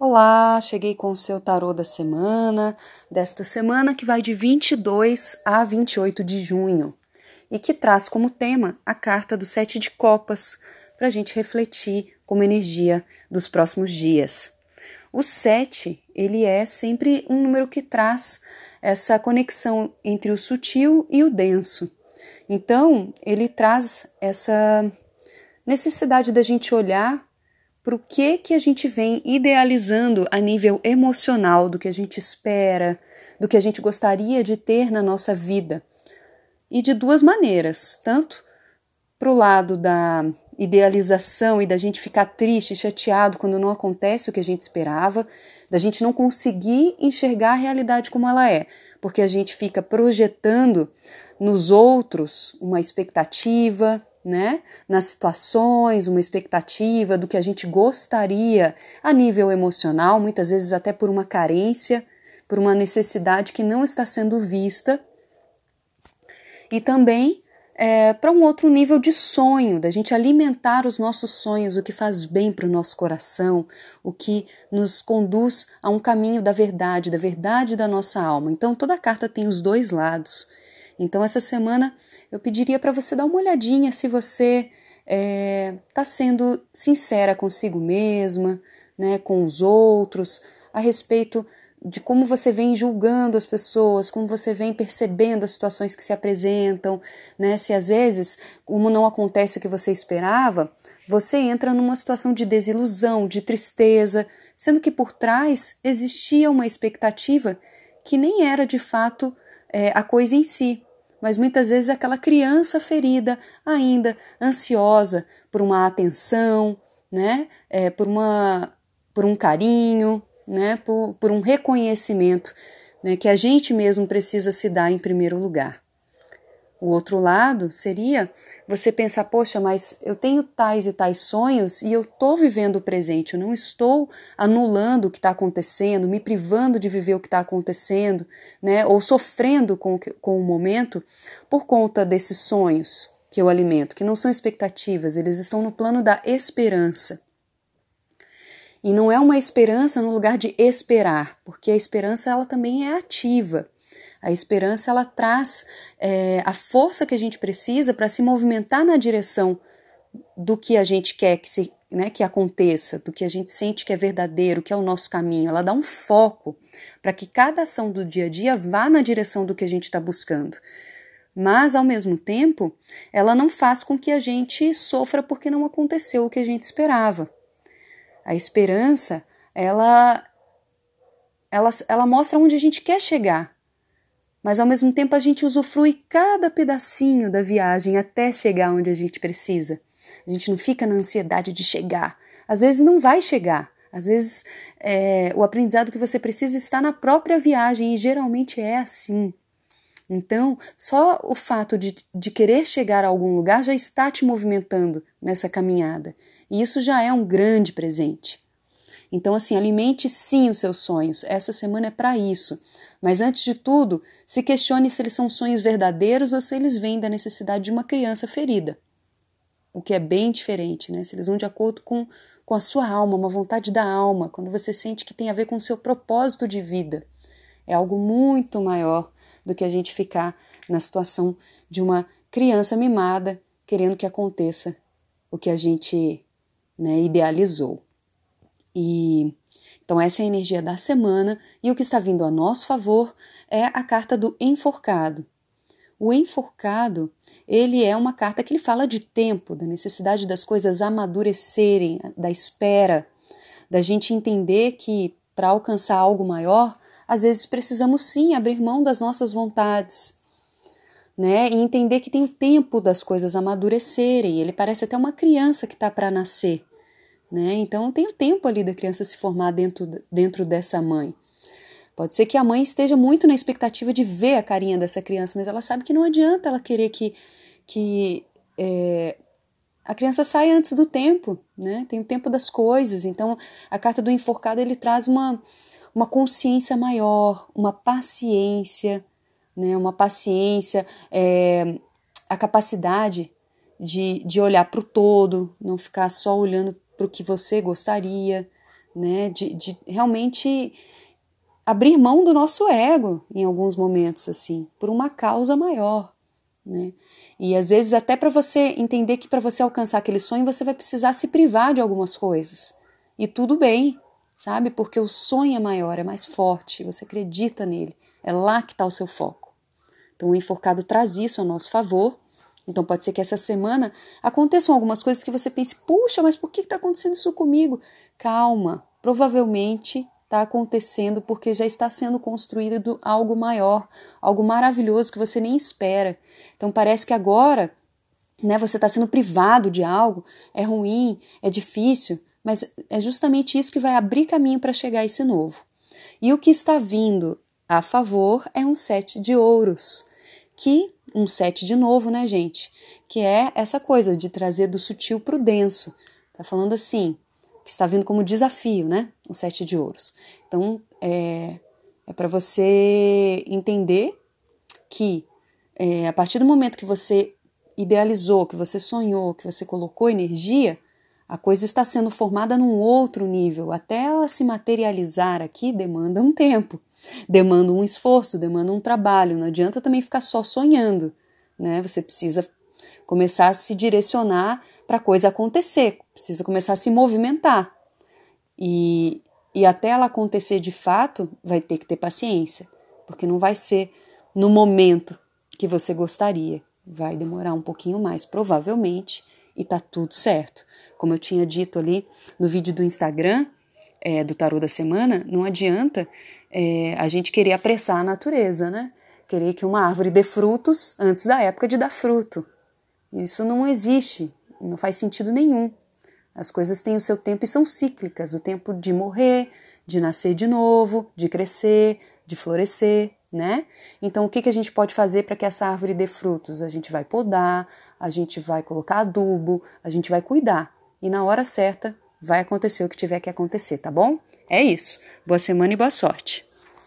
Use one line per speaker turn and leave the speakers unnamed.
Olá, cheguei com o seu tarô da semana, desta semana que vai de 22 a 28 de junho e que traz como tema a carta do Sete de Copas, para a gente refletir como energia dos próximos dias. O sete, ele é sempre um número que traz essa conexão entre o sutil e o denso. Então, ele traz essa necessidade da gente olhar para o que que a gente vem idealizando a nível emocional do que a gente espera, do que a gente gostaria de ter na nossa vida. E de duas maneiras, tanto para o lado da idealização e da gente ficar triste, chateado quando não acontece o que a gente esperava, da gente não conseguir enxergar a realidade como ela é, porque a gente fica projetando nos outros uma expectativa, né? Nas situações, uma expectativa do que a gente gostaria a nível emocional, muitas vezes até por uma carência, por uma necessidade que não está sendo vista. E também é, para um outro nível de sonho, da gente alimentar os nossos sonhos, o que faz bem para o nosso coração, o que nos conduz a um caminho da verdade, da verdade da nossa alma. Então, toda carta tem os dois lados. Então, essa semana eu pediria para você dar uma olhadinha se você está é, tá sendo sincera consigo mesma, né, com os outros, a respeito de como você vem julgando as pessoas, como você vem percebendo as situações que se apresentam, né? Se às vezes, como não acontece o que você esperava, você entra numa situação de desilusão, de tristeza, sendo que por trás existia uma expectativa que nem era de fato é, a coisa em si mas muitas vezes é aquela criança ferida, ainda ansiosa por uma atenção, né? É, por, uma, por um carinho, né? por, por um reconhecimento né? que a gente mesmo precisa se dar em primeiro lugar. O outro lado seria você pensar, poxa, mas eu tenho tais e tais sonhos e eu estou vivendo o presente, eu não estou anulando o que está acontecendo, me privando de viver o que está acontecendo, né? Ou sofrendo com, com o momento por conta desses sonhos que eu alimento, que não são expectativas, eles estão no plano da esperança. E não é uma esperança no lugar de esperar, porque a esperança ela também é ativa. A esperança ela traz é, a força que a gente precisa para se movimentar na direção do que a gente quer que, se, né, que aconteça, do que a gente sente que é verdadeiro, que é o nosso caminho. Ela dá um foco para que cada ação do dia a dia vá na direção do que a gente está buscando. Mas, ao mesmo tempo, ela não faz com que a gente sofra porque não aconteceu o que a gente esperava. A esperança, ela, ela, ela mostra onde a gente quer chegar, mas ao mesmo tempo a gente usufrui cada pedacinho da viagem até chegar onde a gente precisa. A gente não fica na ansiedade de chegar. Às vezes não vai chegar. Às vezes é, o aprendizado que você precisa está na própria viagem e geralmente é assim. Então, só o fato de, de querer chegar a algum lugar já está te movimentando nessa caminhada. E isso já é um grande presente. Então, assim, alimente sim os seus sonhos. Essa semana é para isso. Mas antes de tudo, se questione se eles são sonhos verdadeiros ou se eles vêm da necessidade de uma criança ferida. O que é bem diferente, né? Se eles vão de acordo com, com a sua alma, uma vontade da alma, quando você sente que tem a ver com o seu propósito de vida. É algo muito maior do que a gente ficar na situação de uma criança mimada querendo que aconteça o que a gente né, idealizou. E então, essa é a energia da semana e o que está vindo a nosso favor é a carta do enforcado. O enforcado, ele é uma carta que ele fala de tempo, da necessidade das coisas amadurecerem, da espera, da gente entender que para alcançar algo maior, às vezes precisamos sim abrir mão das nossas vontades, né? E entender que tem o tempo das coisas amadurecerem. Ele parece até uma criança que está para nascer. Né? Então tem o tempo ali da criança se formar dentro, dentro dessa mãe. Pode ser que a mãe esteja muito na expectativa de ver a carinha dessa criança, mas ela sabe que não adianta ela querer que, que é, a criança saia antes do tempo, né? Tem o tempo das coisas. Então a carta do enforcado ele traz uma, uma consciência maior, uma paciência, né? Uma paciência, é, a capacidade de, de olhar para o todo, não ficar só olhando para o que você gostaria, né? De, de realmente abrir mão do nosso ego em alguns momentos, assim, por uma causa maior, né? E às vezes até para você entender que para você alcançar aquele sonho você vai precisar se privar de algumas coisas. E tudo bem, sabe? Porque o sonho é maior, é mais forte, você acredita nele. É lá que está o seu foco. Então o enforcado traz isso a nosso favor. Então pode ser que essa semana aconteçam algumas coisas que você pense, puxa, mas por que está acontecendo isso comigo? Calma, provavelmente está acontecendo porque já está sendo construído algo maior, algo maravilhoso que você nem espera. Então parece que agora, né, você está sendo privado de algo, é ruim, é difícil, mas é justamente isso que vai abrir caminho para chegar esse novo. E o que está vindo a favor é um sete de ouros, que um sete de novo, né, gente? Que é essa coisa de trazer do sutil para o denso. Tá falando assim, que está vindo como desafio, né? O sete de ouros. Então, é, é para você entender que é, a partir do momento que você idealizou, que você sonhou, que você colocou energia, a coisa está sendo formada num outro nível. Até ela se materializar aqui demanda um tempo, demanda um esforço, demanda um trabalho. Não adianta também ficar só sonhando, né? Você precisa começar a se direcionar para a coisa acontecer, precisa começar a se movimentar. E, e até ela acontecer de fato, vai ter que ter paciência, porque não vai ser no momento que você gostaria. Vai demorar um pouquinho mais, provavelmente, e tá tudo certo. Como eu tinha dito ali no vídeo do Instagram, é, do Tarô da Semana, não adianta é, a gente querer apressar a natureza, né? Querer que uma árvore dê frutos antes da época de dar fruto. Isso não existe não faz sentido nenhum. As coisas têm o seu tempo e são cíclicas o tempo de morrer, de nascer de novo, de crescer, de florescer, né? Então, o que, que a gente pode fazer para que essa árvore dê frutos? A gente vai podar, a gente vai colocar adubo, a gente vai cuidar. E na hora certa vai acontecer o que tiver que acontecer, tá bom? É isso. Boa semana e boa sorte.